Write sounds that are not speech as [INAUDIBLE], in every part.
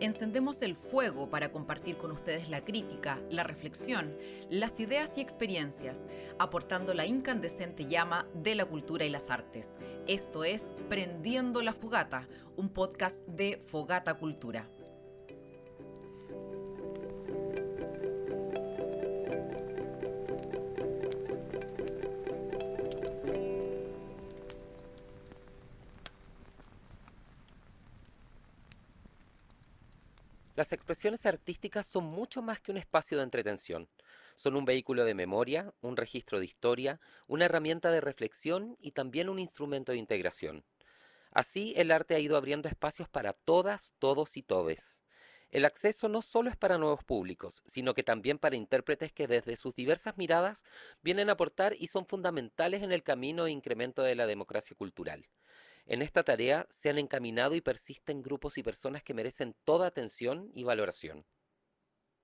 Encendemos el fuego para compartir con ustedes la crítica, la reflexión, las ideas y experiencias, aportando la incandescente llama de la cultura y las artes. Esto es Prendiendo la Fogata, un podcast de Fogata Cultura. Las expresiones artísticas son mucho más que un espacio de entretención. Son un vehículo de memoria, un registro de historia, una herramienta de reflexión y también un instrumento de integración. Así, el arte ha ido abriendo espacios para todas, todos y todes. El acceso no solo es para nuevos públicos, sino que también para intérpretes que desde sus diversas miradas vienen a aportar y son fundamentales en el camino e incremento de la democracia cultural. En esta tarea se han encaminado y persisten grupos y personas que merecen toda atención y valoración.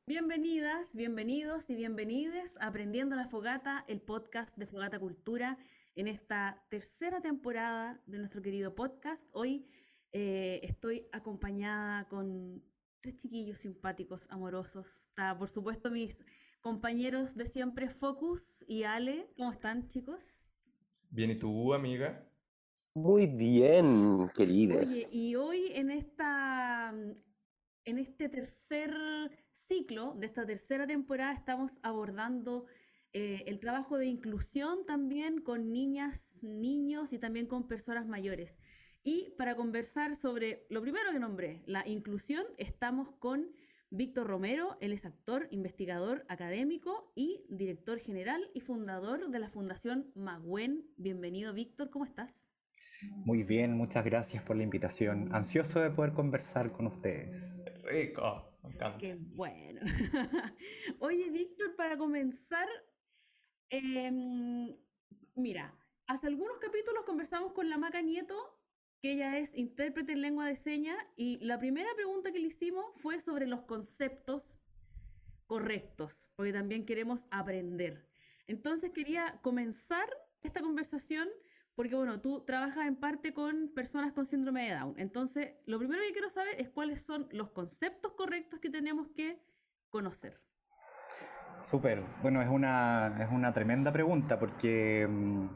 Bienvenidas, bienvenidos y bienvenides a Aprendiendo la Fogata, el podcast de Fogata Cultura, en esta tercera temporada de nuestro querido podcast. Hoy eh, estoy acompañada con tres chiquillos simpáticos, amorosos. Está, por supuesto, mis compañeros de siempre, Focus y Ale. ¿Cómo están, chicos? Bien, ¿y tú, amiga? Muy bien, queridas. Oye, y hoy en esta en este tercer ciclo de esta tercera temporada estamos abordando eh, el trabajo de inclusión también con niñas, niños y también con personas mayores. Y para conversar sobre lo primero que nombré, la inclusión, estamos con Víctor Romero, él es actor, investigador académico y director general y fundador de la Fundación Maguen. Bienvenido, Víctor, ¿cómo estás? Muy bien, muchas gracias por la invitación. Ansioso de poder conversar con ustedes. Rico, me encanta. Qué bueno. [LAUGHS] Oye, Víctor, para comenzar, em, mira, hace algunos capítulos conversamos con la Maca Nieto, que ella es intérprete en lengua de señas, y la primera pregunta que le hicimos fue sobre los conceptos correctos, porque también queremos aprender. Entonces quería comenzar esta conversación porque bueno, tú trabajas en parte con personas con síndrome de Down. Entonces, lo primero que quiero saber es cuáles son los conceptos correctos que tenemos que conocer. Súper, bueno, es una, es una tremenda pregunta porque, mm,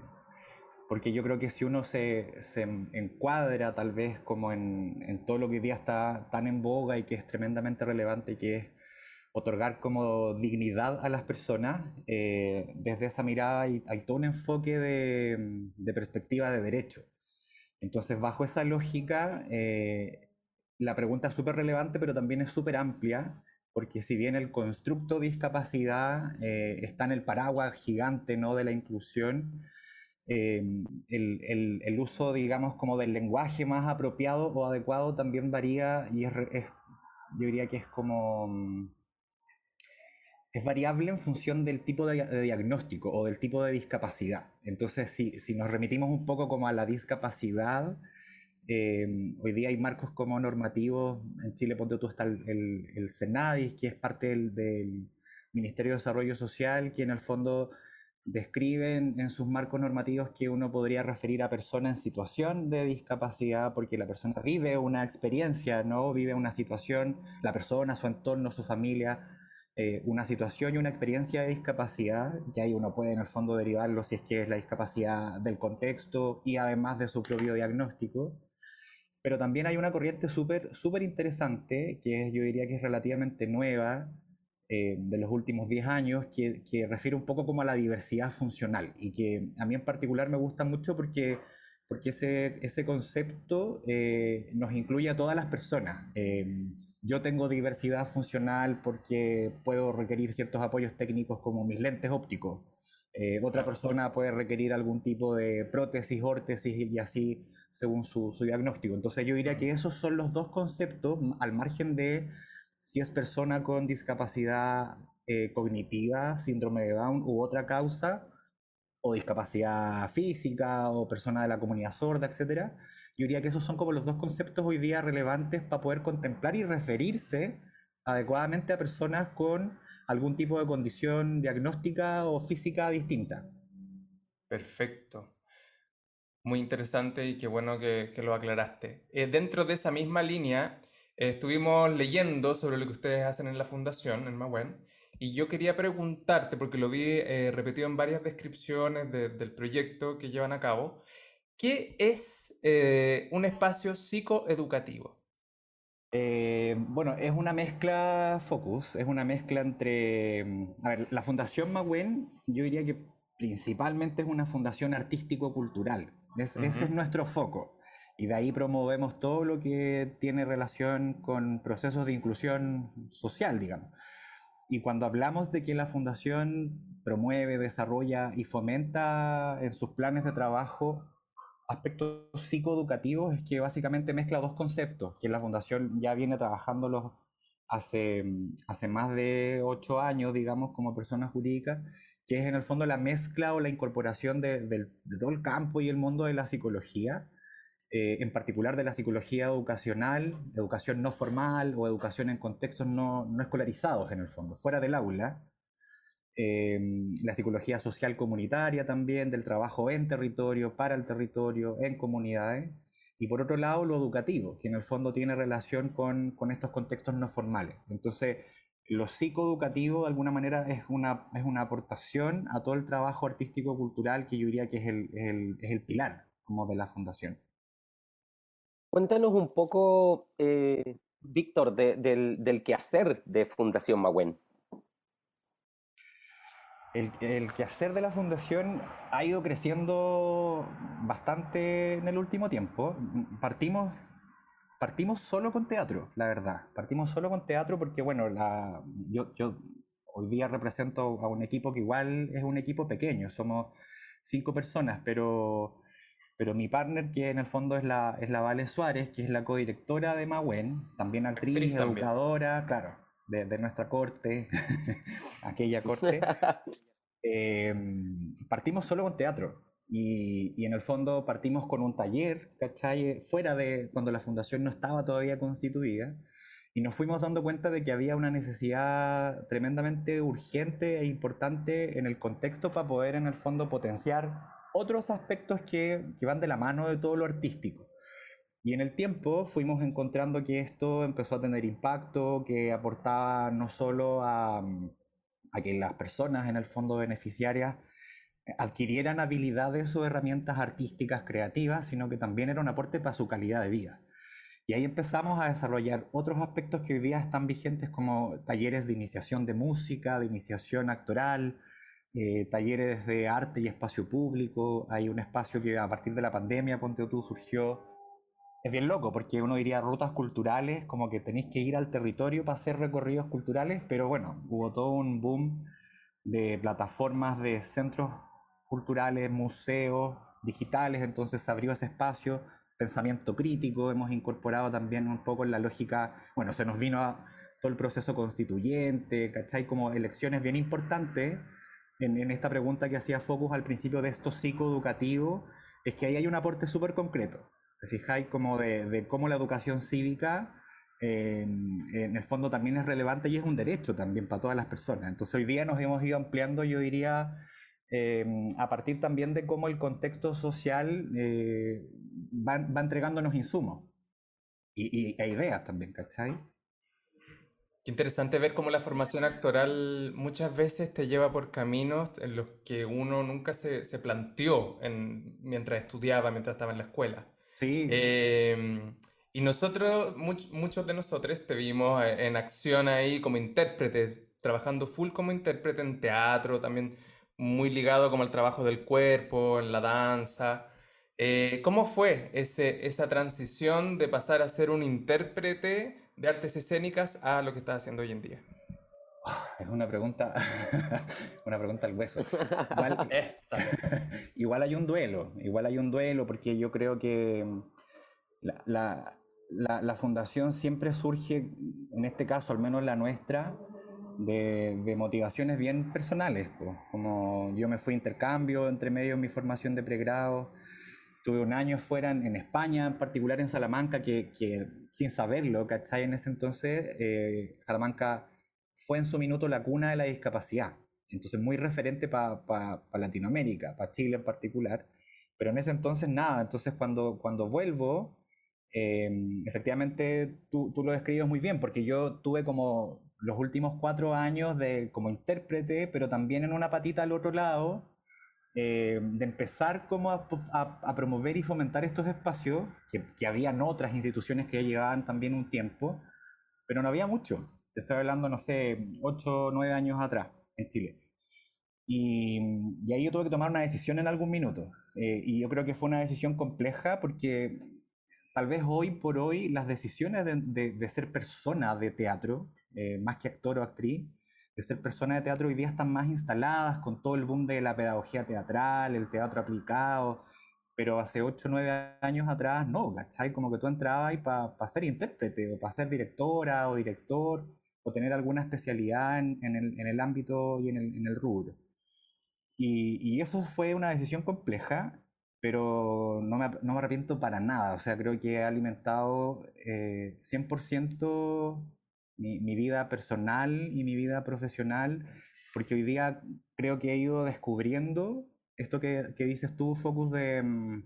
porque yo creo que si uno se, se encuadra tal vez como en, en, todo lo que hoy día está tan en boga y que es tremendamente relevante y que es otorgar como dignidad a las personas, eh, desde esa mirada hay, todo un enfoque de, de, perspectiva de derecho. Entonces, bajo esa lógica, eh, la pregunta es súper relevante, pero también es súper amplia, porque si bien el constructo discapacidad eh, está en el paraguas gigante ¿no? de la inclusión, el, el, el, uso, digamos, como del lenguaje más apropiado o adecuado también varía y es, es yo diría que es como mm, es variable en función del tipo de, diagnóstico o del tipo de discapacidad. Entonces, si, nos remitimos un poco como a la discapacidad, eh, hoy día hay marcos como normativos, en Chile, ponte tú, está el, el, CENADIS, que es parte del, Ministerio de Desarrollo Social, que en el fondo describe en, sus marcos normativos que uno podría referir a personas en situación de discapacidad porque la persona vive una experiencia, ¿no? Vive una situación, la persona, su entorno, su familia, eh, una situación y una experiencia de discapacidad, que ahí uno puede en el fondo derivarlo si es que es la discapacidad del contexto y además de su propio diagnóstico. Pero también hay una corriente súper súper interesante, que yo diría que es relativamente nueva, eh, de los últimos 10 años, que, que, refiere un poco como a la diversidad funcional y que a mí en particular me gusta mucho porque, porque ese, ese concepto eh, nos incluye a todas las personas yo tengo diversidad funcional porque puedo requerir ciertos apoyos técnicos como mis lentes ópticos. Eh, otra persona puede requerir algún tipo de prótesis, órtesis y así según su, diagnóstico. Entonces yo diría que esos son los dos conceptos al margen de si es persona con discapacidad eh, cognitiva, síndrome de Down u otra causa, o discapacidad física o persona de la comunidad sorda, etcétera yo diría que esos son como los dos conceptos hoy día relevantes para poder contemplar y referirse adecuadamente a personas con algún tipo de condición diagnóstica o física distinta. Perfecto. muy interesante y qué bueno que, que lo aclaraste. Eh, dentro de esa misma línea, eh, estuvimos leyendo sobre lo que ustedes hacen en la fundación, en Mahuen, y yo quería preguntarte, porque lo vi eh, repetido en varias descripciones de- del proyecto que llevan a cabo, ¿qué es eh, un espacio psicoeducativo? Eh, bueno, es una mezcla focus, es una mezcla entre, mm, a ver, la Fundación Magüen, yo diría que principalmente es una fundación artístico-cultural, Es- ese es nuestro foco, y de ahí promovemos todo lo que tiene relación con procesos de inclusión social, digamos. Y cuando hablamos de que la fundación promueve, desarrolla y fomenta en sus planes de trabajo aspectos psicoeducativos, es que básicamente mezcla dos conceptos, que la fundación ya viene trabajándolos hace, hace más de ocho años, digamos, como persona jurídica, que es en el fondo la mezcla o la incorporación de, todo el campo y el mundo de la psicología, eh, en particular de la psicología educacional, educación no formal o educación en contextos no, no escolarizados en el fondo, fuera del aula. Eh, la psicología social comunitaria también, del trabajo en territorio, para el territorio, en comunidades. Y por otro lado, lo educativo, que en el fondo tiene relación con, con estos contextos no formales. Entonces, lo psicoeducativo de alguna manera es una, es una aportación a todo el trabajo artístico-cultural que yo diría que es el, es el, es el pilar como de la fundación. Cuéntanos un poco, eh, Víctor, de- del, del quehacer de Fundación Magüen. El, el quehacer de la fundación ha ido creciendo bastante en el último tiempo. Partimos, partimos solo con teatro, la verdad. Partimos solo con teatro porque, bueno, la, yo, yo hoy día represento a un equipo que igual es un equipo pequeño, somos cinco personas, pero, pero mi partner, que en el fondo es la, es la Vale Suárez, que es la codirectora de Mahuen, también actriz, Actriz también. educadora, claro, de, de nuestra corte, [LAUGHS] aquella corte. [LAUGHS] Eh, partimos solo con teatro y, y en el fondo partimos con un taller, ¿cachai? Fuera de cuando la fundación no estaba todavía constituida y nos fuimos dando cuenta de que había una necesidad tremendamente urgente e importante en el contexto para poder en el fondo potenciar otros aspectos que, que van de la mano de todo lo artístico. Y en el tiempo fuimos encontrando que esto empezó a tener impacto, que aportaba no solo a, a que las personas en el fondo beneficiarias eh, adquirieran habilidades o herramientas artísticas creativas, sino que también era un aporte para su calidad de vida. Y ahí empezamos a desarrollar otros aspectos que hoy día están vigentes como talleres de iniciación de música, de iniciación actoral, eh, talleres de arte y espacio público. Hay un espacio que a partir de la pandemia, ponte tú, surgió. Es bien loco porque uno diría rutas culturales, como que tenéis que ir al territorio para hacer recorridos culturales, pero bueno, hubo todo un boom de plataformas de centros culturales, museos digitales, entonces se abrió ese espacio, pensamiento crítico, hemos incorporado también un poco en la lógica, bueno, se nos vino todo el proceso constituyente, ¿cachai? Como elecciones bien importantes en, en esta pregunta que hacía Focus al principio de esto psicoeducativo, es que ahí hay un aporte súper concreto, ¿te fijáis? Como de, de cómo la educación cívica eh, en el fondo también es relevante y es un derecho también para todas las personas. Entonces hoy día nos hemos ido ampliando, yo diría, eh, a partir también de cómo el contexto social eh, va, va entregándonos insumos y, y, e ideas también, ¿cachai? Qué interesante ver cómo la formación actoral muchas veces te lleva por caminos en los que uno nunca se, se planteó en, mientras estudiaba, mientras estaba en la escuela. Sí. Eh, y nosotros, much- muchos de nosotros te vimos eh, en acción ahí como intérpretes, trabajando full como intérprete en teatro, también muy ligado como al trabajo del cuerpo, en la danza. Eh, ¿cómo fue ese, esa transición de pasar a ser un intérprete de artes escénicas a lo que estás haciendo hoy en día? [SIGHS] Es una pregunta, [LAUGHS] una pregunta al hueso. Igual, [LAUGHS] [LAUGHS] igual hay un duelo, igual hay un duelo porque yo creo que la, la- la- la fundación siempre surge, en este caso al menos la nuestra, de, de motivaciones bien personales. po. Como yo me fui a intercambio entre medio de mi formación de pregrado, tuve un año fuera en, en España, en particular en Salamanca, que, que sin saberlo, ¿cachai? En ese entonces, eh, Salamanca fue en su minuto la cuna de la discapacidad. Entonces, muy referente para Latinoamérica, para Chile en particular. pero en ese entonces nada. Entonces cuando, cuando vuelvo, em, efectivamente tú, tú, lo describes muy bien, porque yo tuve como los últimos cuatro años de, como intérprete, pero también en una patita al otro lado, eh, de empezar como a, a, promover y fomentar estos espacios, que, que habían otras instituciones que ya llevaban también un tiempo, pero no había mucho. Te estoy hablando, no sé, ocho o nueve años atrás en Chile. Y, y, ahí yo tuve que tomar una decisión en algún minuto. Eh, y yo creo que fue una decisión compleja porque tal vez hoy por hoy las decisiones de, de, de ser persona de teatro, eh, más que actor o actriz, de ser persona de teatro hoy día están más instaladas con todo el boom de la pedagogía teatral, el teatro aplicado, pero hace 8 o 9 años atrás no, ¿cachai? Como que tú entrabas para ser intérprete o para ser directora o director o tener alguna especialidad en, el, en el, ámbito y en el, en rubro. Y, y, eso fue una decisión compleja, pero no me, no me, arrepiento para nada. O sea, creo que he alimentado eh, 100% mi, mi, vida personal y mi vida profesional, porque hoy día creo que he ido descubriendo esto que, que dices tú, Focus, de, mm,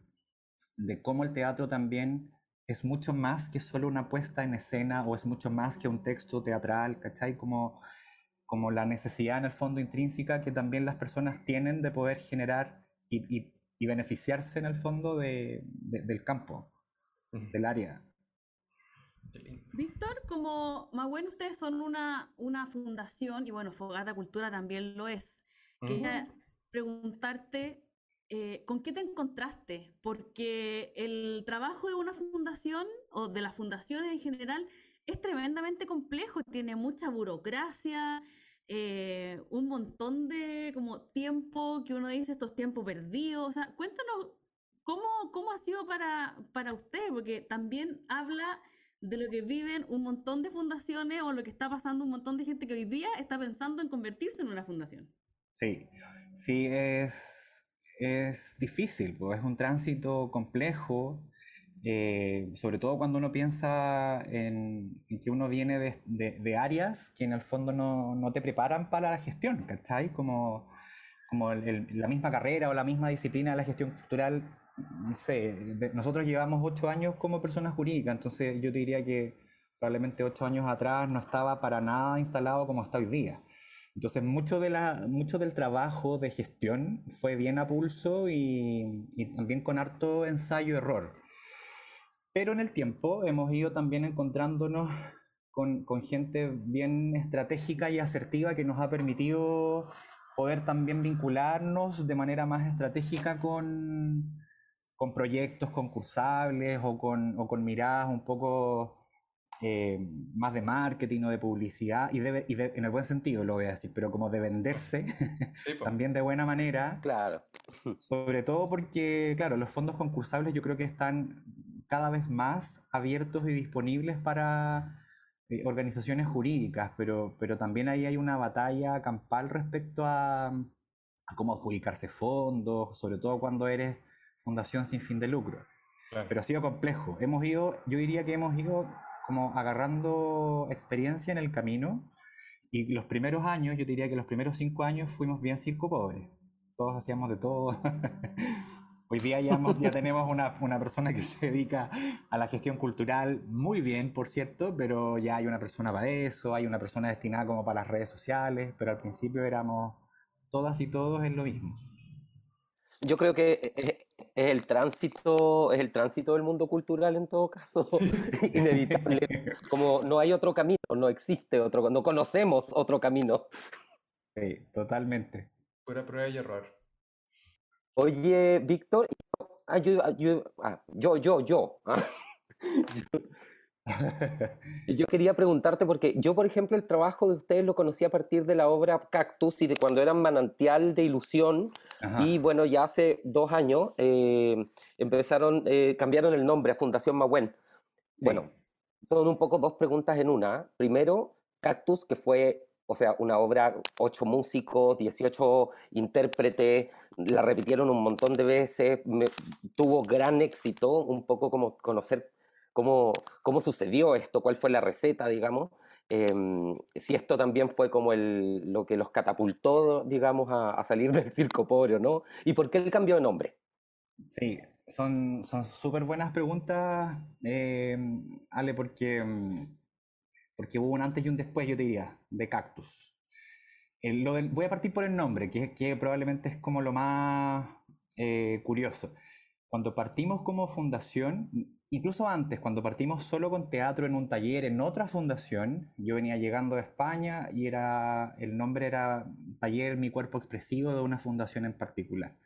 de cómo el teatro también es mucho más que solo una puesta en escena o es mucho más que un texto teatral, ¿cachai? Como, como la necesidad en el fondo intrínseca que también las personas tienen de poder generar y, y, y beneficiarse en el fondo de, de, del campo, del área. Víctor, como más bueno, ustedes son una, una fundación y bueno, Fogata Cultura también lo es. Uh -huh. Quería preguntarte eh, con qué te encontraste, porque el trabajo de una fundación o de las fundaciones en general es tremendamente complejo, tiene mucha burocracia, eh, un montón de como tiempo que uno dice estos tiempos perdidos. O sea, cuéntanos cómo, cómo ha sido para, para usted, porque también habla de lo que viven un montón de fundaciones o lo que está pasando un montón de gente que hoy día está pensando en convertirse en una fundación. Sí, sí, es, es difícil, pues es un tránsito complejo, eh, sobre todo cuando uno piensa en, que uno viene de, de, de, áreas que en el fondo no, no, te preparan para la gestión, ¿cachai? Como, como la misma carrera o la misma disciplina de la gestión cultural no sé, nosotros llevamos ocho años como persona jurídica, entonces yo te diría que probablemente ocho años atrás no estaba para nada instalado como está hoy día. Entonces mucho, de la, mucho del trabajo de gestión fue bien a pulso y, también con harto ensayo-error. Pero en el tiempo hemos ido también encontrándonos con, con gente bien estratégica y asertiva que nos ha permitido poder también vincularnos de manera más estratégica con, con proyectos concursables o con, o con miradas un poco eh, más de marketing o de publicidad, y, de, y de, en el buen sentido lo voy a decir, pero como de venderse sí, [LAUGHS] también de buena manera. Claro. Sobre todo porque, claro, los fondos concursables yo creo que están cada vez más abiertos y disponibles para eh, organizaciones jurídicas, pero, pero también ahí hay una batalla campal respecto a, a cómo adjudicarse fondos, sobre todo cuando eres fundación sin fin de lucro. Claro. Pero ha sido complejo. Hemos ido, yo diría que hemos ido como agarrando experiencia en el camino y los primeros años, yo diría que los primeros cinco años fuimos bien circo pobres. Todos hacíamos de todo. [LAUGHS] Hoy día ya, hemos, ya tenemos una, una, persona que se dedica a la gestión cultural muy bien, por cierto, pero ya hay una persona para eso, hay una persona destinada como para las redes sociales, pero al principio éramos todas y todos en lo mismo. Yo creo que es, el tránsito, es el tránsito del mundo cultural en todo caso, [LAUGHS] inevitable. Como no hay otro camino, no existe otro, no conocemos otro camino. Sí, totalmente. Pura prueba y error. Oye, Víctor, ah, yo, yo, ah, yo, yo, yo. [LAUGHS] [LAUGHS] Yo quería preguntarte porque yo, por ejemplo, el trabajo de ustedes lo conocí a partir de la obra Cactus y de cuando eran manantial de ilusión. Ajá. Y bueno, ya hace dos años eh, empezaron, eh, cambiaron el nombre a Fundación Mahuen. Sí. Bueno, son un poco dos preguntas en una. Primero, Cactus, que fue, o sea, una obra, ocho músicos, 18 intérpretes, la repitieron un montón de veces, me, tuvo gran éxito, un poco como conocer cómo, cómo sucedió esto, cuál fue la receta, digamos, eh, si esto también fue como el, lo que los catapultó, digamos, a, a, salir [LAUGHS] del circo pobre, ¿no? ¿Y por qué el cambio de nombre? Sí, son súper buenas preguntas, eh, Ale, porque, mm, porque hubo un antes y un después, yo te diría, de Cactus. voy a partir por el nombre, que, que probablemente es como lo más eh, curioso. Cuando partimos como fundación, incluso antes, cuando partimos solo con teatro en un taller en otra fundación, yo venía llegando de España y era, el nombre era Taller Mi Cuerpo Expresivo de una fundación en particular.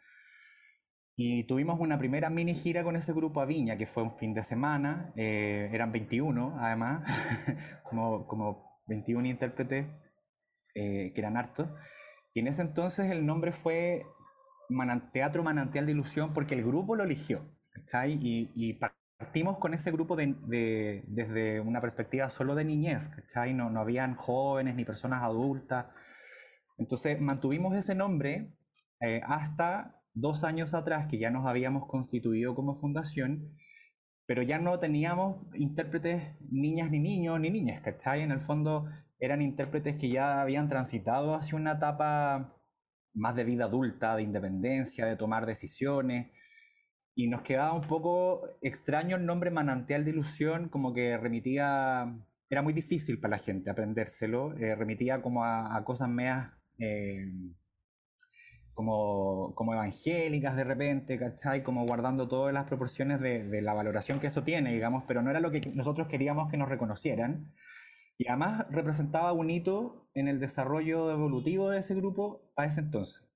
Y tuvimos una primera mini gira con ese grupo a Viña, que fue un fin de semana, eh, eran 21 además, [LAUGHS] como, como 21 intérpretes, eh, que eran hartos. Y en ese entonces el nombre fue Teatro Manantial de Ilusión porque el grupo lo eligió. Y, y, partimos con ese grupo de, desde una perspectiva solo de niñez. ¿cachai? No, no habían jóvenes ni personas adultas. Entonces mantuvimos ese nombre eh, hasta dos años atrás, que ya nos habíamos constituido como fundación, pero ya no teníamos intérpretes niñas ni niños ni niñas, ¿cachai? En el fondo eran intérpretes que ya habían transitado hacia una etapa más de vida adulta, de independencia, de tomar decisiones. Y nos quedaba un poco extraño el nombre Manantial de Ilusión, como que remitía, era muy difícil para la gente aprendérselo, eh, remitía como a, cosas meas eh, como, como evangélicas de repente, ¿cachai? Como guardando todas las proporciones de, de la valoración que eso tiene, digamos, pero no era lo que nosotros queríamos que nos reconocieran. Y además representaba un hito en el desarrollo evolutivo de ese grupo a ese entonces.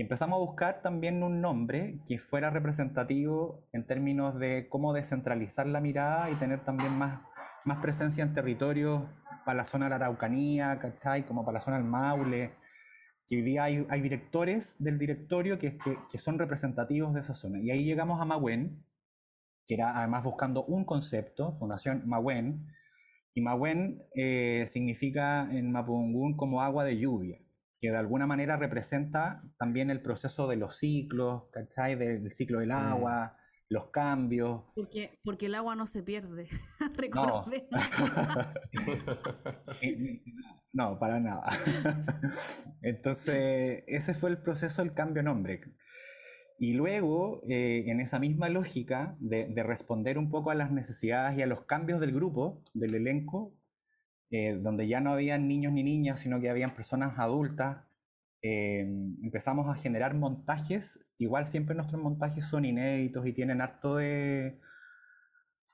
Y empezamos a buscar también un nombre que fuera representativo en términos de cómo descentralizar la mirada y tener también más, más presencia en territorios para la zona de la Araucanía, ¿cachai? Como para la zona del Maule, que hoy día hay, hay directores del directorio que, que, que, son representativos de esa zona. Y ahí llegamos a Mahuen, que era además buscando un concepto, Fundación Mahuen, y Mahuen eh, significa en Mapudungún como agua de lluvia, que de alguna manera representa también el proceso de los ciclos, ¿cachai? Del ciclo del mm. agua, los cambios. Porque, porque el agua no se pierde, [LAUGHS] no. [LAUGHS] no, para nada. [LAUGHS] Entonces, ese fue el proceso del cambio de nombre. Y luego, eh, en esa misma lógica de, responder un poco a las necesidades y a los cambios del grupo, del elenco, eh, donde ya no habían niños ni niñas, sino que habían personas adultas, eh, empezamos a generar montajes. Igual siempre nuestros montajes son inéditos y tienen harto de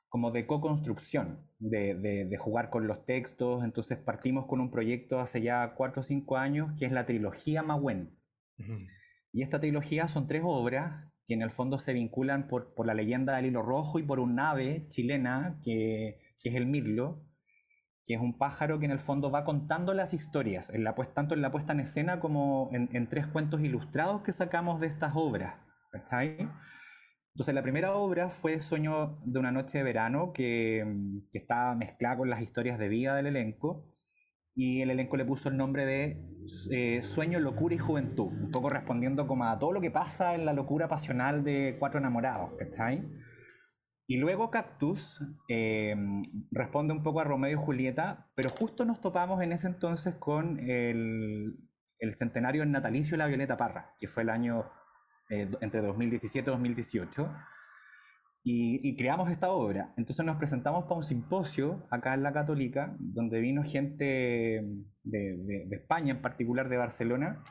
como de co-construcción, de, de, jugar con los textos. Entonces partimos con un proyecto hace ya cuatro o cinco años que es la trilogía Mahuen. Y esta trilogía son tres obras que en el fondo se vinculan por, por la leyenda del hilo rojo y por un ave chilena que, que, es el mirlo, que es un pájaro que en el fondo va contando las historias, en la, tanto en la puesta en escena como en, tres cuentos ilustrados que sacamos de estas obras. Entonces la primera obra fue Sueño de una noche de verano, que, que está mezclada con las historias de vida del elenco y el elenco le puso el nombre de eh, Sueño, Locura y Juventud, un poco respondiendo como a todo lo que pasa en la locura pasional de cuatro enamorados, ¿cachai? Y luego Cactus em, responde un poco a Romeo y Julieta, pero justo nos topamos en ese entonces con el, el centenario en natalicio de la Violeta Parra, que fue el año eh, entre 2017 y 2018 y, creamos esta obra. Entonces nos presentamos para un simposio acá en la Católica, donde vino gente de, de, España, en particular de Barcelona.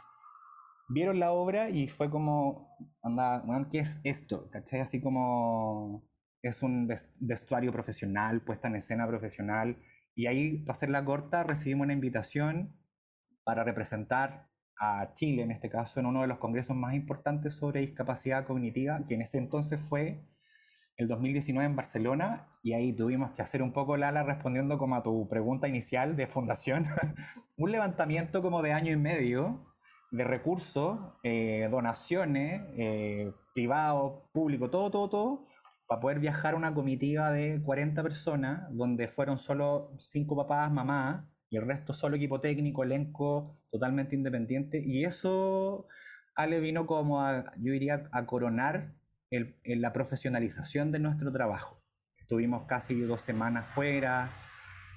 Vieron la obra y fue como, anda, ¿qué es esto? ¿Cachai? Así como es un vestuario profesional, puesta en escena profesional. Y ahí, para hacerla corta, recibimos una invitación para representar a Chile, en este caso, en uno de los congresos más importantes sobre discapacidad cognitiva, que en ese entonces fue el 2019 en Barcelona y ahí tuvimos que hacer un poco, Lala, respondiendo como a tu pregunta inicial de fundación, [LAUGHS] un levantamiento como de año y medio de recursos, eh, donaciones, eh, privado, público, todo, todo, todo, para poder viajar una comitiva de 40 personas, donde fueron solo cinco papás, mamás, y el resto solo equipo técnico, elenco totalmente independiente. Y eso, Ale, vino como a, yo diría, a coronar en la profesionalización de nuestro trabajo. Estuvimos casi dos semanas fuera,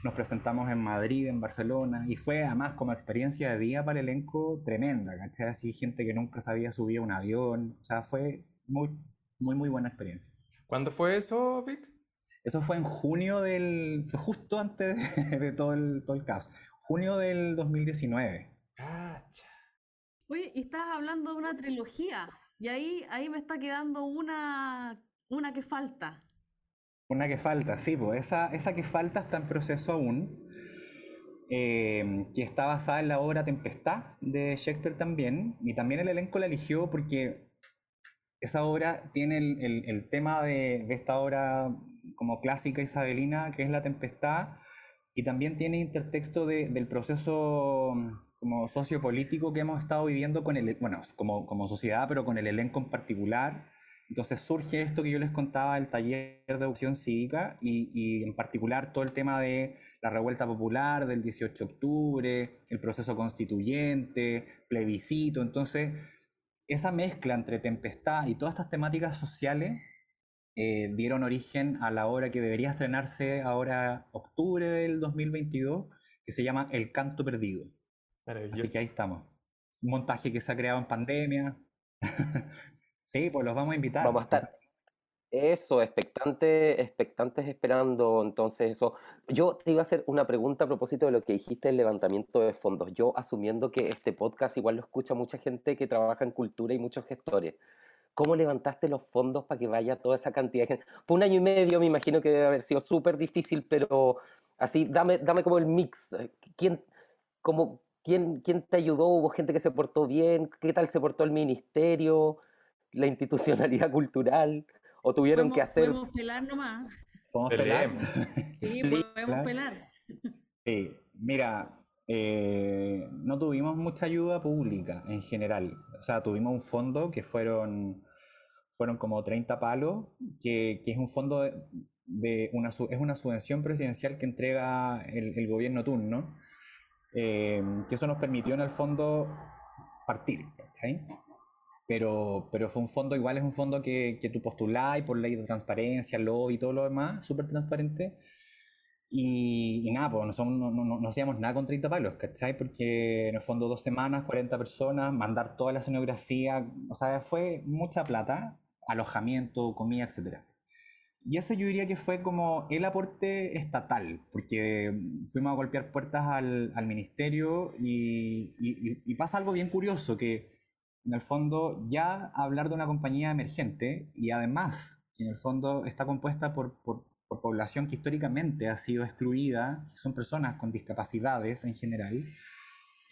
nos presentamos en Madrid, en Barcelona, y fue además como experiencia de vida para el elenco tremenda, ¿cachai? Así gente que nunca sabía subir a un avión, o sea, fue muy, Muy, muy buena experiencia. ¿Cuándo fue eso, Vic? Eso fue en junio del... Fue justo antes de, todo, el, todo el caso. Junio del 2019. Oye, y estás hablando de una trilogía. Y ahí, ahí me está quedando una, una que falta. Una que falta, sí, pues esa, esa que falta está en proceso aún, em, que está basada en la obra Tempestad de Shakespeare también, y también el elenco la eligió porque esa obra tiene el, tema de, esta obra como clásica isabelina, que es la Tempestad, y también tiene intertexto del proceso como sociopolítico que hemos estado viviendo con el, bueno, como, como sociedad, pero con el elenco en particular entonces surge esto que yo les contaba, el taller de educación cívica y, en particular todo el tema de la revuelta popular del 18 de octubre, el proceso constituyente, plebiscito. Entonces, esa mezcla entre tempestad y todas estas temáticas sociales eh, dieron origen a la obra que debería estrenarse ahora octubre del 2022, que se llama El Canto Perdido. Así que ahí estamos. Un montaje que se ha creado en pandemia. [LAUGHS] Sí, pues los vamos a invitar. Vamos a estar. Eso, expectantes, expectantes esperando. Entonces, eso. Yo te iba a hacer una pregunta a propósito de lo que dijiste del levantamiento de fondos. Yo asumiendo que este podcast igual lo escucha mucha gente que trabaja en cultura y muchos gestores. ¿Cómo levantaste los fondos para que vaya toda esa cantidad de gente? Fue un año y medio, me imagino que debe haber sido súper difícil, pero así, dame, dame como el mix. ¿Quién, como, quién, ¿Quién te ayudó? ¿Hubo gente que se portó bien? ¿Qué tal se portó el ministerio? la institucionalidad cultural o tuvieron que hacer... Podemos pelar nomás. ¿Podemos pelar? Sí, [LAUGHS] podemos pelar. Sí, mira, eh, no tuvimos mucha ayuda pública en general. O sea, tuvimos un fondo que fueron, fueron como 30 palos, que, que es un fondo de, una, es una subvención presidencial que entrega el, el gobierno turno, eh, que eso nos permitió en el fondo partir. ¿sí? Pero, pero fue un fondo, igual es un fondo que, que tú postulás y por ley de transparencia, lobby y todo lo demás, súper transparente. Y, y, nada, pues no, no, no, no, hacíamos nada con 30 palos, ¿cachai? Porque en el fondo dos semanas, 40 personas, mandar toda la escenografía, o sea, fue mucha plata, alojamiento, comida, etc. Y ese yo diría que fue como el aporte estatal, porque fuimos a golpear puertas al, al ministerio y, y, y pasa algo bien curioso, que en el fondo ya hablar de una compañía emergente y además que en el fondo está compuesta por, por, población que históricamente ha sido excluida, que son personas con discapacidades en general,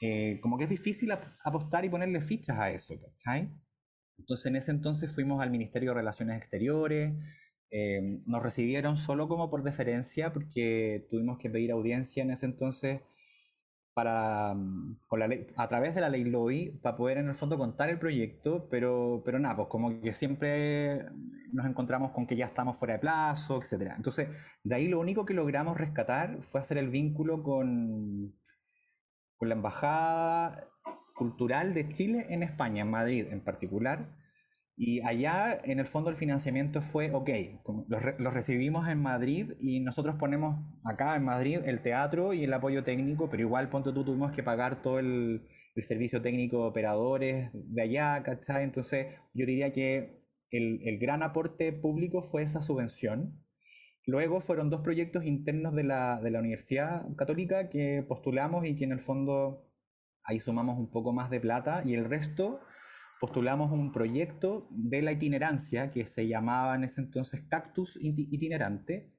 eh, como que es difícil apostar y ponerle fichas a eso, ¿cachai? Entonces en ese entonces fuimos al Ministerio de Relaciones Exteriores, eh, nos recibieron solo como por deferencia porque tuvimos que pedir audiencia en ese entonces para, mm, con la ley, a través de la ley LOI para poder en el fondo contar el proyecto, pero, pero nada, pues como que siempre nos encontramos con que ya estamos fuera de plazo, etc. Entonces, de ahí lo único que logramos rescatar fue hacer el vínculo con, con la Embajada Cultural de Chile en España, en Madrid en particular, y allá, en el fondo, el financiamiento fue, ok, los, recibimos en Madrid y nosotros ponemos acá en Madrid el teatro y el apoyo técnico, pero igual, ponte tú, tuvimos que pagar todo el, servicio técnico de operadores de allá, ¿cachai? Entonces, yo diría que el, el, gran aporte público fue esa subvención. Luego fueron dos proyectos internos de la, de la Universidad Católica que postulamos y que en el fondo ahí sumamos un poco más de plata y el resto postulamos un proyecto de la itinerancia que se llamaba en ese entonces Cactus Itinerante,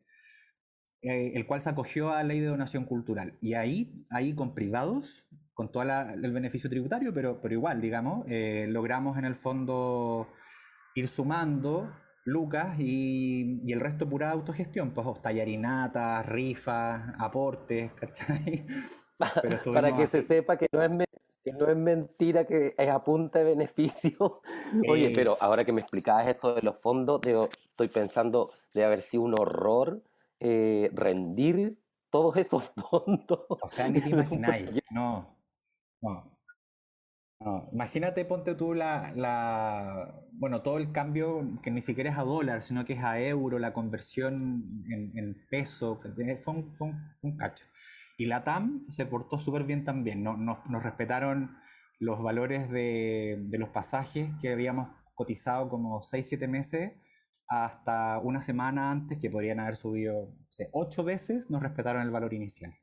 eh, el cual se acogió a la ley de donación cultural. Y ahí, ahí con privados, con todo el beneficio tributario, pero, pero igual, digamos, eh, logramos en el fondo ir sumando lucas y, y, el resto pura autogestión, pues tallarinatas, rifas, aportes, ¿cachai? [LAUGHS] Para que se sepa que no es que no es mentira, que es a punta de beneficio. [LAUGHS] Oye, pero ahora que me explicabas esto de los fondos, estoy pensando de haber sido un horror eh, rendir todos esos [LAUGHS] fondos. O sea, ni te [LAUGHS] imagináis. No, no. Imagínate, ponte tú la, la, bueno, todo el cambio que ni siquiera es a dólar, sino que es a euro, la conversión en, peso, fue un, fue un cacho. Y la TAM se portó súper bien también, nos, nos, respetaron los valores de, de, los pasajes que habíamos cotizado como 6-7 meses hasta una semana antes que podrían haber subido 8 veces, nos respetaron el valor inicial.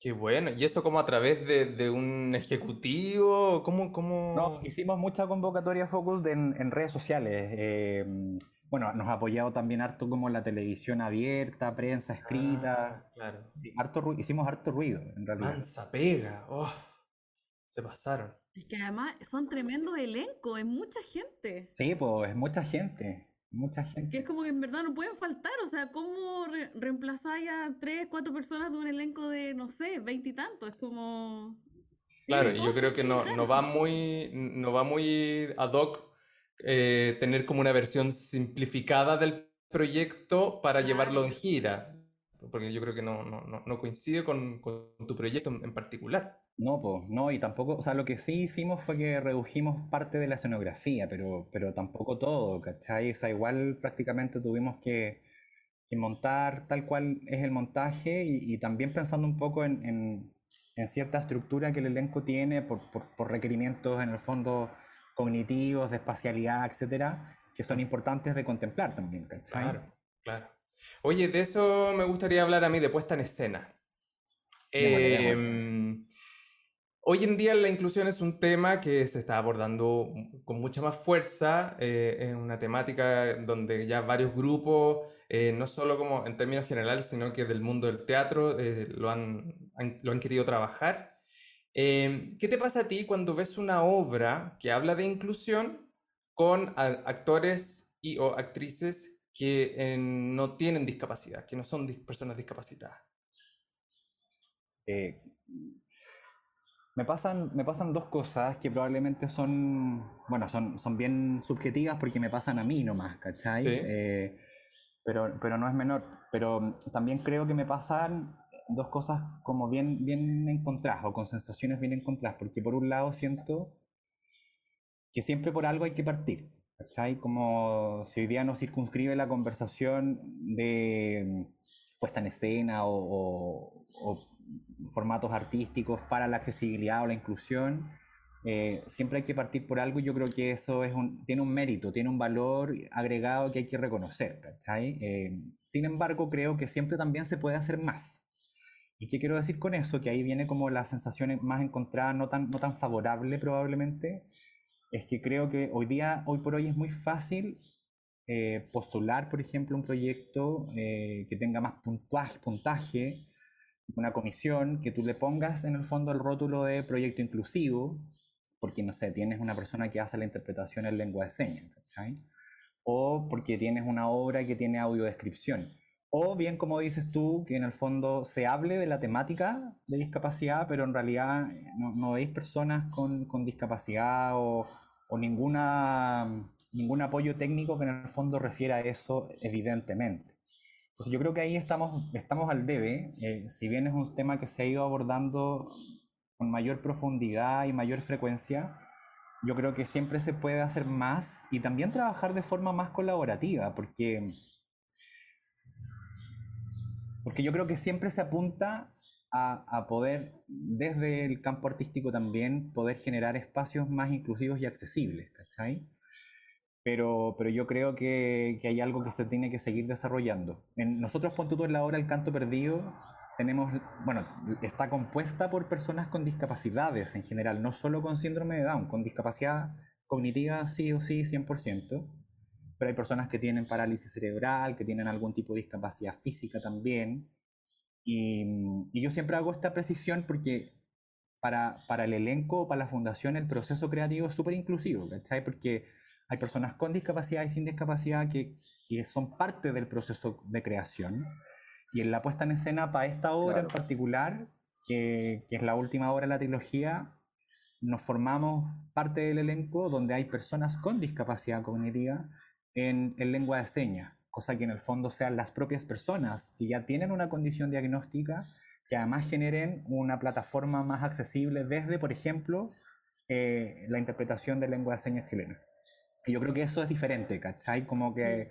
Qué bueno. ¿Y eso como a través de, un ejecutivo? ¿Cómo, cómo... No, hicimos mucha convocatoria focus en, redes sociales. Em, bueno, nos ha apoyado también harto como la televisión abierta, prensa escrita. Ah, claro. harto hicimos harto ruido, en realidad. Mansa pega. Oh, se pasaron. Es que además son tremendos elencos, es mucha gente. Sí, pues es mucha gente. Mucha gente. Que es como que en verdad no pueden faltar, o sea, ¿cómo re reemplazáis a tres, cuatro personas de un elenco de, no sé, veintitantos? Es como... Claro, y yo creo que no, no, va muy, no va muy ad hoc eh, tener como una versión simplificada del proyecto para llevarlo en gira, porque yo creo que no, no, no coincide con, con, tu proyecto en particular. No, pues, no, y tampoco, o sea, lo que sí hicimos fue que redujimos parte de la escenografía, pero, pero tampoco todo, ¿cachai? O sea, igual prácticamente tuvimos que, montar tal cual es el montaje y, también pensando un poco en, cierta estructura que el elenco tiene por, requerimientos en el fondo cognitivos, de espacialidad, etcétera, que son importantes de contemplar también, ¿cachai? Claro, claro. Oye, de eso me gustaría hablar a mí, de puesta en escena. Eh, Hoy en día la inclusión es un tema que se está abordando con mucha más fuerza, eh, es una temática donde ya varios grupos, eh, no solo como en términos generales, sino que del mundo del teatro eh, lo, han, lo han querido trabajar. Em, ¿Qué te pasa a ti cuando ves una obra que habla de inclusión con actores y o actrices que no tienen discapacidad, que no son personas discapacitadas? Me pasan, me pasan dos cosas que probablemente son, bueno, son, son bien subjetivas porque me pasan a mí nomás, ¿cachai? Eh, pero, pero no es menor. Pero también creo que me pasan dos cosas como bien, bien encontradas o con sensaciones bien encontradas, porque por un lado siento que siempre por algo hay que partir, ¿cachai? Como si hoy día nos circunscribe la conversación de puesta en escena o, o formatos artísticos para la accesibilidad o la inclusión, eh, siempre hay que partir por algo y yo creo que eso es un, tiene un mérito, tiene un valor agregado que hay que reconocer, eh, sin embargo, creo que siempre también se puede hacer más. ¿Y qué quiero decir con eso? Que ahí viene como la sensación más encontrada, no tan, no tan favorable probablemente, es que creo que hoy día, hoy por hoy es muy fácil eh, postular, por ejemplo, un proyecto que tenga más puntaje, puntaje una comisión que tú le pongas en el fondo el rótulo de proyecto inclusivo, porque no sé, tienes una persona que hace la interpretación en lengua de señas, ¿cachai? O porque tienes una obra que tiene audiodescripción. O bien, como dices tú, que en el fondo se hable de la temática de discapacidad, pero en realidad no, no veis personas con, con discapacidad o, o, ninguna, ningún apoyo técnico que en el fondo refiera a eso, evidentemente. Entonces yo creo que ahí estamos, estamos al debe, eh, si bien es un tema que se ha ido abordando con mayor profundidad y mayor frecuencia, yo creo que siempre se puede hacer más y también trabajar de forma más colaborativa, porque, porque yo creo que siempre se apunta a, a, poder, desde el campo artístico también, poder generar espacios más inclusivos y accesibles, ¿cachai? pero, pero yo creo que, que, hay algo que se tiene que seguir desarrollando. En, nosotros, Ponto tú en la obra El Canto Perdido, tenemos, bueno, está compuesta por personas con discapacidades en general, no solo con síndrome de Down, con discapacidad cognitiva sí o sí, 100%, pero hay personas que tienen parálisis cerebral, que tienen algún tipo de discapacidad física también. Y, y yo siempre hago esta precisión porque para, para el elenco, para la fundación, el proceso creativo es súper inclusivo, ¿cachai? Porque hay personas con discapacidad y sin discapacidad que, que son parte del proceso de creación. Y en la puesta en escena para esta obra en particular, que, que, es la última obra de la trilogía, nos formamos parte del elenco donde hay personas con discapacidad cognitiva en, en lengua de señas, cosa que en el fondo sean las propias personas que ya tienen una condición diagnóstica que además generen una plataforma más accesible desde, por ejemplo, eh, la interpretación de lengua de señas chilena. Y yo creo que eso es diferente, ¿cachai? Como que,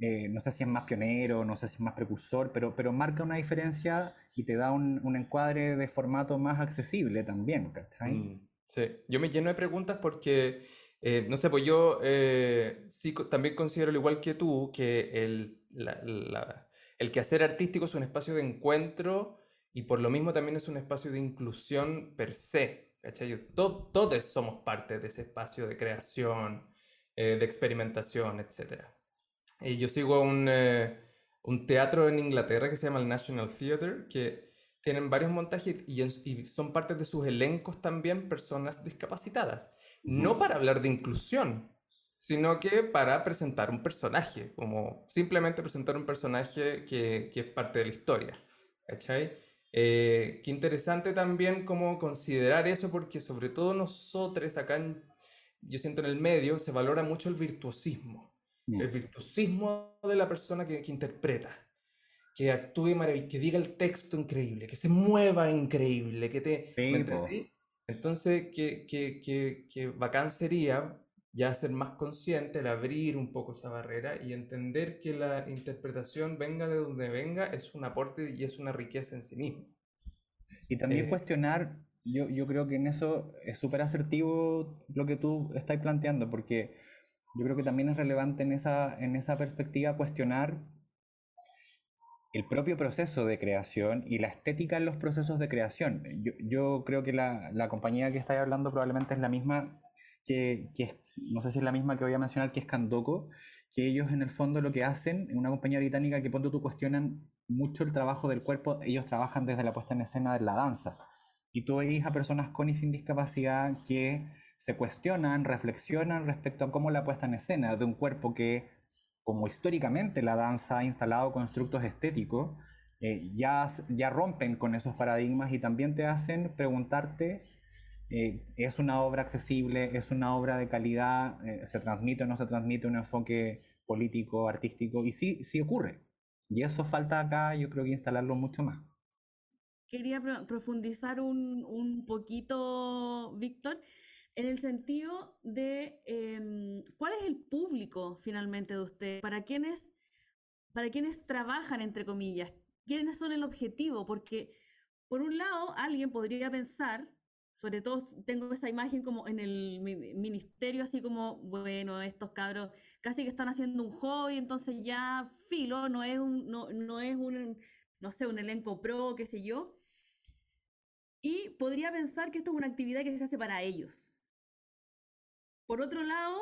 eh, no sé si es más pionero, no sé si es más precursor, pero, pero marca una diferencia y te da un, un encuadre de formato más accesible también, ¿cachai? Mm, sí, yo me lleno de preguntas porque Eh, no sé, pues yo eh, sí también considero, al igual que tú, que el, el quehacer artístico es un espacio de encuentro y por lo mismo también es un espacio de inclusión per se. todos somos parte de ese espacio de creación, de experimentación, etc. Y yo sigo un, un teatro en Inglaterra que se llama el National Theatre, que tienen varios montajes y, son parte de sus elencos también personas discapacitadas. No para hablar de inclusión, sino que para presentar un personaje, como simplemente presentar un personaje que, que es parte de la historia. ¿Cachai? Eh, qué interesante también como considerar eso, porque sobre todo nosotros acá, yo siento en el medio, se valora mucho el virtuosismo. El virtuosismo de la persona que, que interpreta que actúe maravilloso, que diga el texto increíble, que se mueva increíble, que te... Sí, Entonces, que, que, que, que, bacán sería ya ser más consciente, el abrir un poco esa barrera y entender que la interpretación, venga de donde venga, es un aporte y es una riqueza en sí mismo. Y también eh, cuestionar, yo, yo creo que en eso es súper asertivo lo que tú estás planteando, porque yo creo que también es relevante en esa, en esa perspectiva cuestionar el propio proceso de creación y la estética en los procesos de creación. Yo, creo que la, compañía que estáis hablando probablemente es la misma que, que, no sé si es la misma que voy a mencionar, que es Candoco, que ellos en el fondo lo que hacen, en una compañía británica que ponte tú cuestionan mucho el trabajo del cuerpo, ellos trabajan desde la puesta en escena de la danza. Y tú veis a personas con y sin discapacidad que se cuestionan, reflexionan respecto a cómo la puesta en escena de un cuerpo que como históricamente la danza ha instalado constructos estéticos, eh, ya, ya rompen con esos paradigmas y también te hacen preguntarte, eh, ¿es una obra accesible? ¿Es una obra de calidad? Eh, ¿Se transmite o no se transmite un enfoque político, artístico? Y sí, sí ocurre. Y eso falta acá, yo creo que instalarlo mucho más. Quería profundizar un, un poquito, Víctor en el sentido de em, cuál es el público finalmente de usted, para quienes, para quienes trabajan, entre comillas, quiénes son el objetivo, porque por un lado alguien podría pensar, sobre todo tengo esa imagen como en el ministerio, así como, bueno, estos cabros casi que están haciendo un hobby, entonces ya filo, no es un, no, no es un, no sé, un elenco pro, qué sé yo. Y podría pensar que esto es una actividad que se hace para ellos, por otro lado,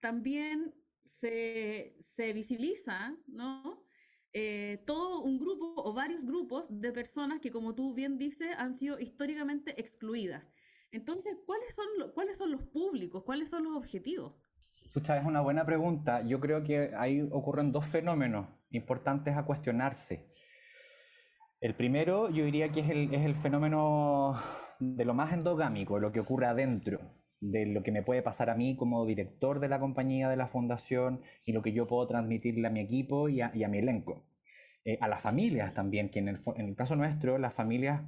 también se, visibiliza, ¿no? Eh, todo un grupo o varios grupos de personas que, como tú bien dices, han sido históricamente excluidas. Entonces, ¿cuáles son, ¿cuáles son los públicos? ¿Cuáles son los objetivos? Escucha, es una buena pregunta. Yo creo que ahí ocurren dos fenómenos importantes a cuestionarse. El primero, yo diría que es el, es el fenómeno de lo más endogámico, lo que ocurre adentro de lo que me puede pasar a mí como director de la compañía, de la fundación, y lo que yo puedo transmitirle a mi equipo y a, mi elenco. Eh, a las familias también, que en el, caso nuestro, las familias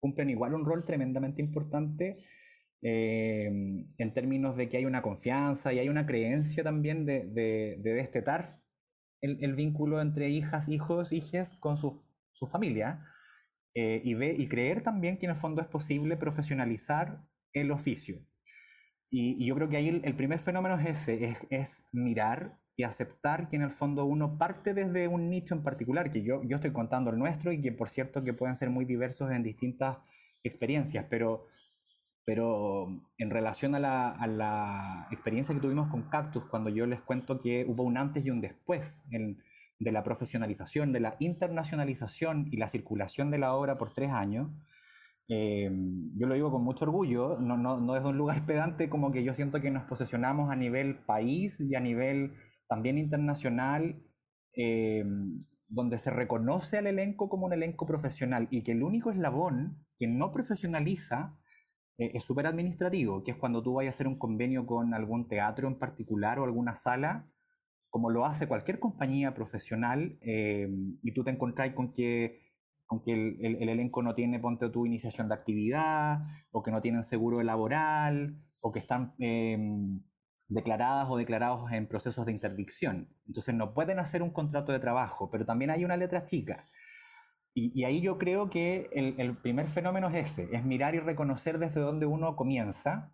cumplen igual un rol tremendamente importante eh, en términos de que hay una confianza y hay una creencia también de, de, destetar el, vínculo entre hijas, hijos, hijas con su, su familia. Eh, y, y creer también que en el fondo es posible profesionalizar el oficio. Y, yo creo que ahí el, primer fenómeno es ese, es, mirar y aceptar que en el fondo uno parte desde un nicho en particular, que yo, yo estoy contando el nuestro y que por cierto que pueden ser muy diversos en distintas experiencias, pero, pero en relación a la, a la experiencia que tuvimos con Cactus, cuando yo les cuento que hubo un antes y un después de la profesionalización, de la internacionalización y la circulación de la obra por tres años, eh, yo lo digo con mucho orgullo, no, no, no desde un lugar [LAUGHS] pedante, como que yo siento que nos posesionamos a nivel país y a nivel también internacional, eh, donde se reconoce al elenco como un elenco profesional y que el único eslabón que no profesionaliza eh, es súper administrativo, que es cuando tú vayas a hacer un convenio con algún teatro en particular o alguna sala, como lo hace cualquier compañía profesional, y tú te encontrás con que aunque el, elenco no tiene, ponte tu iniciación de actividad, o que no tienen seguro laboral, o que están em, declaradas o declarados en procesos de interdicción. Entonces no pueden hacer un contrato de trabajo, pero también hay una letra chica. Y, ahí yo creo que el, el, primer fenómeno es ese, es mirar y reconocer desde dónde uno comienza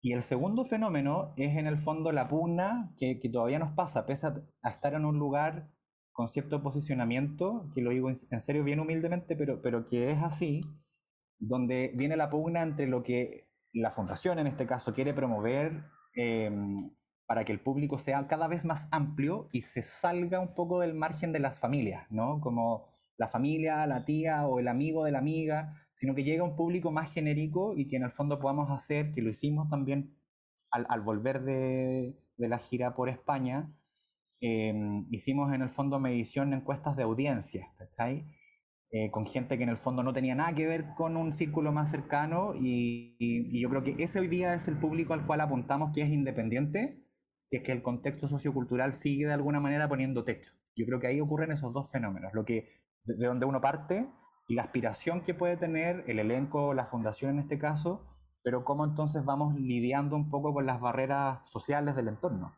Y el segundo fenómeno es en el fondo la pugna que, que todavía nos pasa, pese a, estar en un lugar con cierto posicionamiento, que lo digo en, serio bien humildemente, pero, pero que es así, donde viene la pugna entre lo que la fundación en este caso quiere promover em, para que el público sea cada vez más amplio y se salga un poco del margen de las familias, ¿no? Como la familia, la tía o el amigo de la amiga, sino que llega a un público más genérico y que en el fondo podamos hacer, que lo hicimos también al, volver de, la gira por España, em, hicimos en el fondo medición encuestas de audiencias, ¿cachai? Eh, con gente que en el fondo no tenía nada que ver con un círculo más cercano y, y, yo creo que ese hoy día es el público al cual apuntamos que es independiente, si es que el contexto sociocultural sigue de alguna manera poniendo techo. Yo creo que ahí ocurren esos dos fenómenos, lo que de donde uno parte y la aspiración que puede tener el elenco, la fundación en este caso, pero cómo entonces vamos lidiando un poco con las barreras sociales del entorno.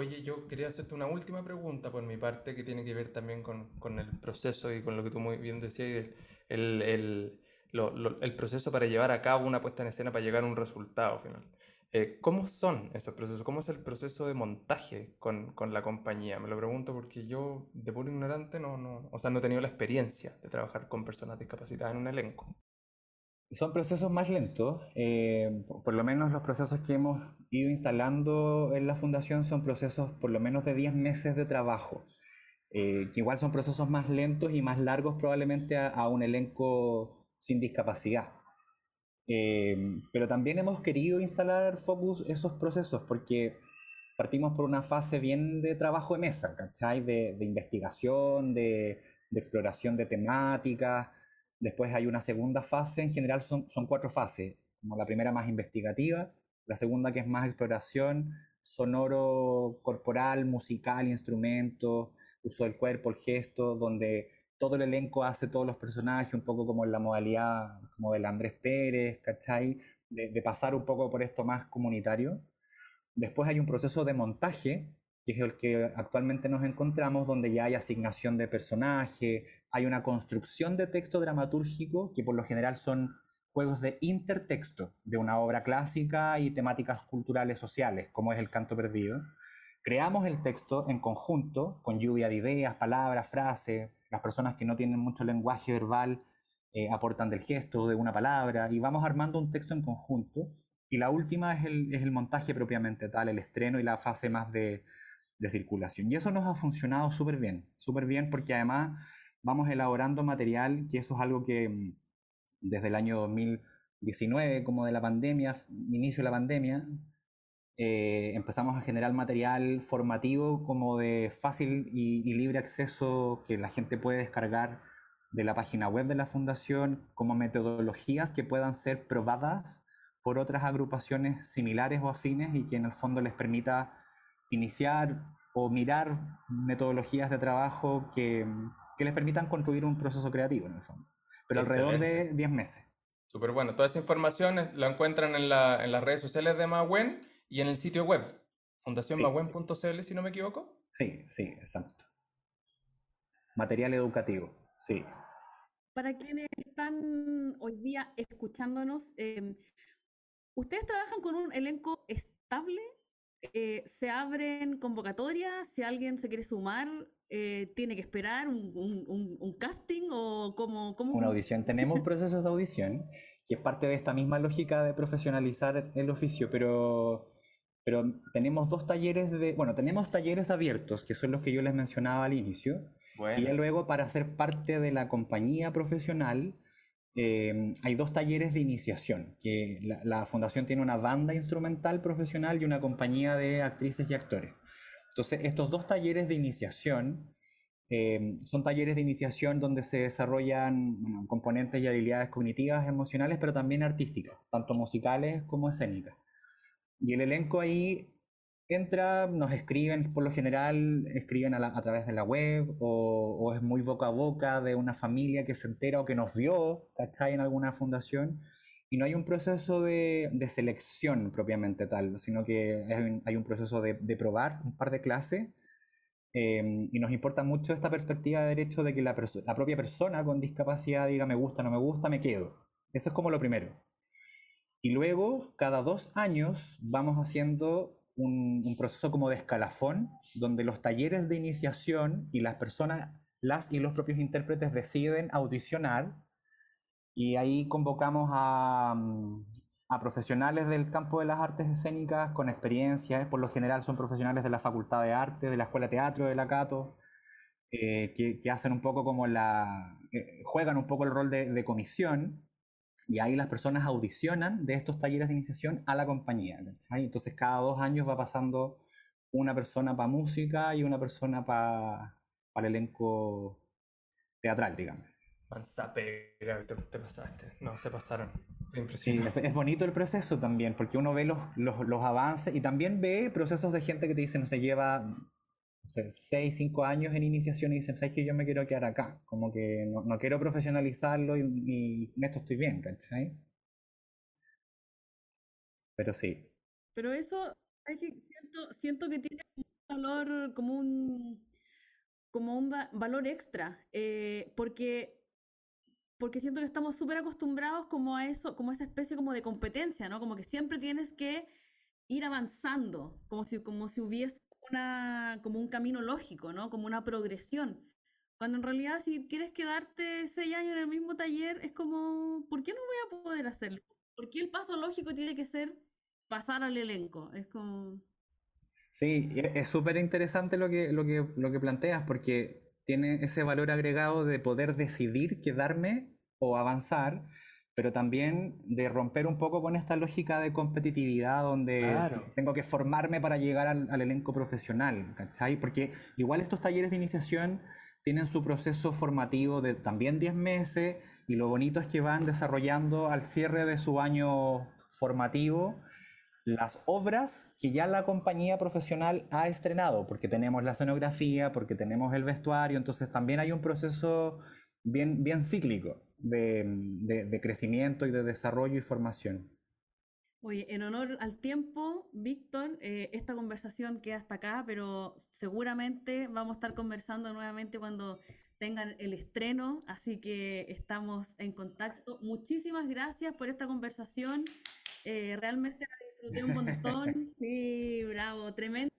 Oye, yo quería hacerte una última pregunta por mi parte que tiene que ver también con, con el proceso y con lo que tú muy bien decías, el, el, el proceso para llevar a cabo una puesta en escena para llegar a un resultado final. Eh, ¿Cómo son esos procesos? ¿Cómo es el proceso de montaje con, con, la compañía? Me lo pregunto porque yo, de puro ignorante, no, no, o sea, no he tenido la experiencia de trabajar con personas discapacitadas en un elenco. Son procesos más lentos. Eh, por lo menos los procesos que hemos ido instalando en la fundación son procesos por lo menos de 10 meses de trabajo. Eh, que igual son procesos más lentos y más largos probablemente a un elenco sin discapacidad. Em, pero también hemos querido instalar Focus esos procesos porque partimos por una fase bien de trabajo de mesa, ¿cachai? De, investigación, de, exploración de temáticas. Después hay una segunda fase, en general son, son cuatro fases, como la primera más investigativa, la segunda que es más exploración, sonoro, corporal, musical, instrumentos, uso del cuerpo, el gesto, donde todo el elenco hace todos los personajes, un poco como en la modalidad como del Andrés Pérez, ¿cachai? De, pasar un poco por esto más comunitario. Después hay un proceso de montaje, que es el que actualmente nos encontramos, donde ya hay asignación de personaje, hay una construcción de texto dramatúrgico, que por lo general son juegos de intertexto de una obra clásica y temáticas culturales sociales, como es el canto perdido. Creamos el texto en conjunto, con lluvia de ideas, palabras, frases, las personas que no tienen mucho lenguaje verbal eh, aportan del gesto, de una palabra, y vamos armando un texto en conjunto. Y la última es el, es el montaje propiamente tal, el estreno y la fase más de, de circulación. Y eso nos ha funcionado súper bien, súper bien porque además vamos elaborando material, que eso es algo que mm, desde el año 2019, como de la pandemia, inicio de la pandemia, eh, empezamos a generar material formativo como de fácil y, libre acceso que la gente puede descargar de la página web de la fundación como metodologías que puedan ser probadas por otras agrupaciones similares o afines y que en el fondo les permita iniciar o mirar metodologías de trabajo que, que les permitan construir un proceso creativo en el fondo. Pero alrededor de 10 meses. Súper bueno. Toda esa información la encuentran en, la, en las redes sociales de Mahuen y en el sitio web, fundacionmaguen.cl, si no me equivoco. Sí, sí, exacto. Material educativo, sí. Para quienes están hoy día escuchándonos, em, ¿ustedes trabajan con un elenco estable? Eh, ¿Se abren convocatorias? Si alguien se quiere sumar, eh, ¿tiene que esperar un, casting o cómo, cómo... Una audición. Tenemos [LAUGHS] procesos de audición, que es parte de esta misma lógica de profesionalizar el oficio, pero pero tenemos dos talleres de, bueno, tenemos talleres abiertos, que son los que yo les mencionaba al inicio. Y luego para ser parte de la compañía profesional, eh, hay dos talleres de iniciación, que la, fundación tiene una banda instrumental profesional y una compañía de actrices y actores. Entonces, estos dos talleres de iniciación eh, son talleres de iniciación donde se desarrollan componentes y habilidades cognitivas, emocionales, pero también artísticas, tanto musicales como escénicas. Y el elenco ahí entra, nos escriben, por lo general, escriben a, través de la web o, es muy boca a boca de una familia que se entera o que nos vio, ¿cachai? En alguna fundación. Y no hay un proceso de, selección propiamente tal, sino que hay un, proceso de, probar un par de clases. Em, y nos importa mucho esta perspectiva de derecho de que la, la propia persona con discapacidad diga me gusta, no me gusta, me quedo. Eso es como lo primero. Y luego, cada dos años, vamos haciendo un, proceso como de escalafón, donde los talleres de iniciación y las personas, las y los propios intérpretes deciden audicionar. Y ahí convocamos a, a profesionales del campo de las artes escénicas con experiencia, por lo general son profesionales de la Facultad de Arte, de la Escuela Teatro de la Cato, eh, que, hacen un poco como la, eh, juegan un poco el rol de comisión y ahí las personas audicionan de estos talleres de iniciación a la compañía. Entonces cada dos años va pasando una persona para música y una persona para el elenco teatral, digamos. Mansa pega, te, te, pasaste. No, se pasaron. Sí, es bonito el proceso también, porque uno ve los, los, los, avances y también ve procesos de gente que te dice, no se lleva 6, 5 años en iniciación y dicen, ¿sabes que yo me quiero quedar acá? Como que no, no quiero profesionalizarlo y, en esto estoy bien, ¿cachai? Pero sí. Pero eso, siento, siento que tiene un valor como un, como un va valor extra, eh, porque porque siento que estamos súper acostumbrados como a eso, como a esa especie como de competencia, ¿no? Como que siempre tienes que ir avanzando, como si, como si hubiese una, como un camino lógico, ¿no? Como una progresión. Cuando en realidad si quieres quedarte seis años en el mismo taller, es como, ¿por qué no voy a poder hacerlo? ¿Por qué el paso lógico tiene que ser pasar al elenco? Es como... Sí, es súper interesante lo que, lo, que, lo que planteas porque tiene ese valor agregado de poder decidir quedarme o avanzar, pero también de romper un poco con esta lógica de competitividad donde claro. tengo que formarme para llegar al, al, elenco profesional, ¿cachai? Porque igual estos talleres de iniciación tienen su proceso formativo de también 10 meses y lo bonito es que van desarrollando al cierre de su año formativo las obras que ya la compañía profesional ha estrenado, porque tenemos la escenografía, porque tenemos el vestuario, entonces también hay un proceso bien, bien cíclico de, de, de crecimiento y de desarrollo y formación. Oye, en honor al tiempo, Víctor, eh, esta conversación queda hasta acá, pero seguramente vamos a estar conversando nuevamente cuando tengan el estreno, así que estamos en contacto. Muchísimas gracias por esta conversación. Eh, realmente la disfruté un montón. [LAUGHS] Sí, bravo, tremendo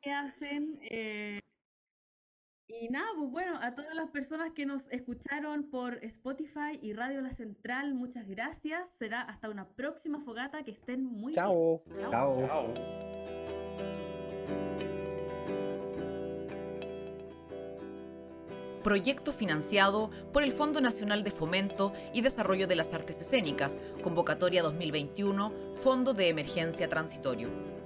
que hacen. Eh, y nada, pues bueno, a todas las personas que nos escucharon por Spotify y Radio La Central, muchas gracias. Será hasta una próxima fogata. Que estén muy Chao. bien. Chao. Chao. Chao. Proyecto financiado por el Fondo Nacional de Fomento y Desarrollo de las Artes Escénicas, Convocatoria 2021, Fondo de Emergencia Transitorio.